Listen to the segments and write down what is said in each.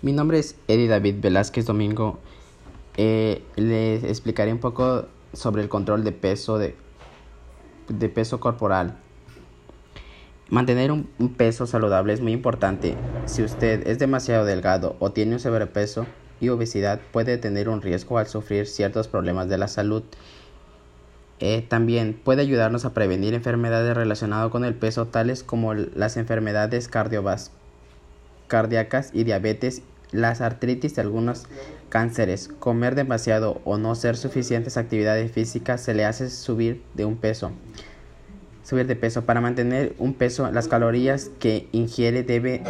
Mi nombre es Eddie David Velázquez Domingo. Eh, les explicaré un poco sobre el control de peso de, de peso corporal. Mantener un, peso saludable es muy importante. Si usted es demasiado delgado o tiene un sobrepeso y obesidad, puede tener un riesgo al sufrir ciertos problemas de la salud. Eh, también puede ayudarnos a prevenir enfermedades relacionadas con el peso, tales como las enfermedades cardiovasculares cardíacas y diabetes, las artritis y algunos cánceres. Comer demasiado o no hacer suficientes actividades físicas se le hace subir de un peso. Subir de peso. Para mantener un peso, las calorías que ingiere debe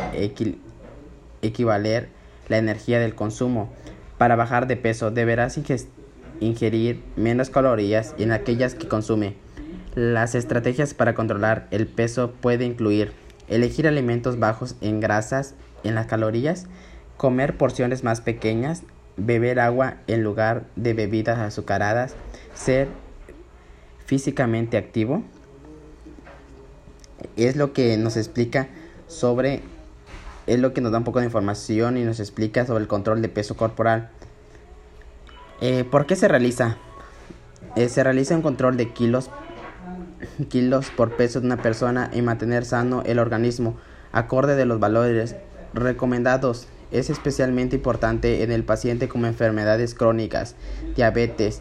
equivaler la energía del consumo. Para bajar de peso, deberás ingerir menos calorías en aquellas que consume. Las estrategias para controlar el peso pueden incluir elegir alimentos bajos en grasas en las calorías, comer porciones más pequeñas, beber agua en lugar de bebidas azucaradas, ser físicamente activo. Es lo que nos explica sobre, es lo que nos da un poco de información y nos explica sobre el control de peso corporal. Eh, ¿Por qué se realiza? Eh, se realiza un control de kilos, kilos por peso de una persona y mantener sano el organismo acorde de los valores recomendados. Es especialmente importante en el paciente con enfermedades crónicas, diabetes,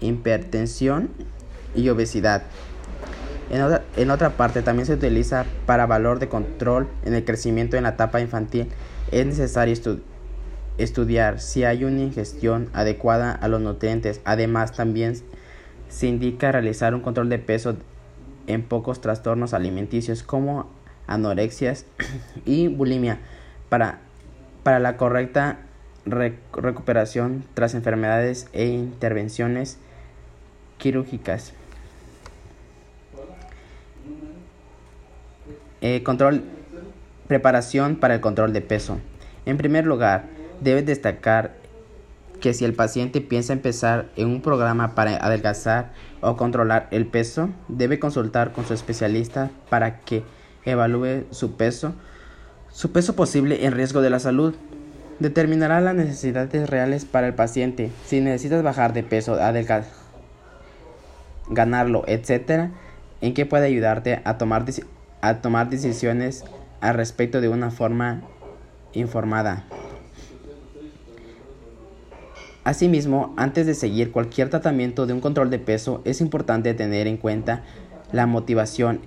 hipertensión y obesidad. En otra, en otra, parte también se utiliza para valor de control en el crecimiento en la etapa infantil. Es necesario estudiar si hay una ingestión adecuada a los nutrientes. Además, también se indica realizar un control de peso en pocos trastornos alimenticios como anorexias y bulimia para, para la correcta recuperación tras enfermedades e intervenciones quirúrgicas. Eh, control, preparación para el control de peso. En primer lugar, debe destacar que si el paciente piensa empezar en un programa para adelgazar o controlar el peso, debe consultar con su especialista para que evalúe su peso, su peso posible en riesgo de la salud. Determinará las necesidades reales para el paciente. Si necesitas bajar de peso, adelgazar, ganarlo, etc., en qué puede ayudarte a tomar, a tomar decisiones al respecto de una forma informada. Asimismo, antes de seguir cualquier tratamiento de un control de peso, es importante tener en cuenta la motivación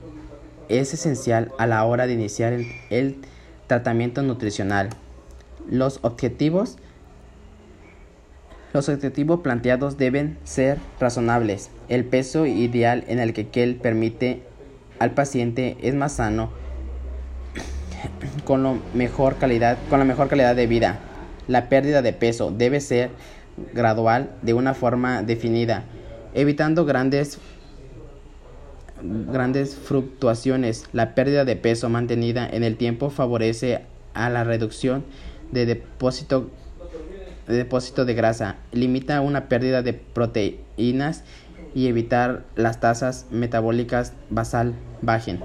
es esencial a la hora de iniciar el, tratamiento nutricional. Los objetivos los objetivos planteados deben ser razonables. El peso ideal en el que Kell permite al paciente es más sano con, lo mejor calidad, con la mejor calidad de vida. La pérdida de peso debe ser gradual de una forma definida, evitando grandes grandes fluctuaciones. La pérdida de peso mantenida en el tiempo favorece a la reducción de depósito de, depósito de grasa, limita una pérdida de proteínas y evitar las tasas metabólicas basal bajen.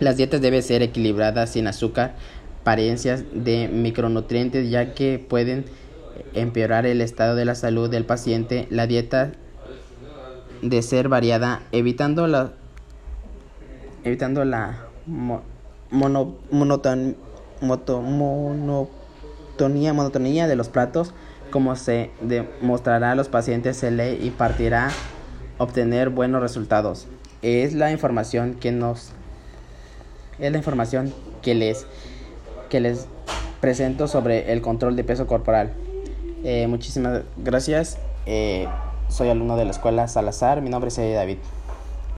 Las dietas deben ser equilibradas sin azúcar, parencias de micronutrientes ya que pueden empeorar el estado de la salud del paciente. La dieta de ser variada, evitando la, evitando la monotonía, monotonía de los platos, como se demostrará a los pacientes, se le impartirá obtener buenos resultados. Es la información que nos es la información que les que les presento sobre el control de peso corporal. Eh, muchísimas gracias. Eh, soy alumno de la escuela Salazar. Mi nombre es David.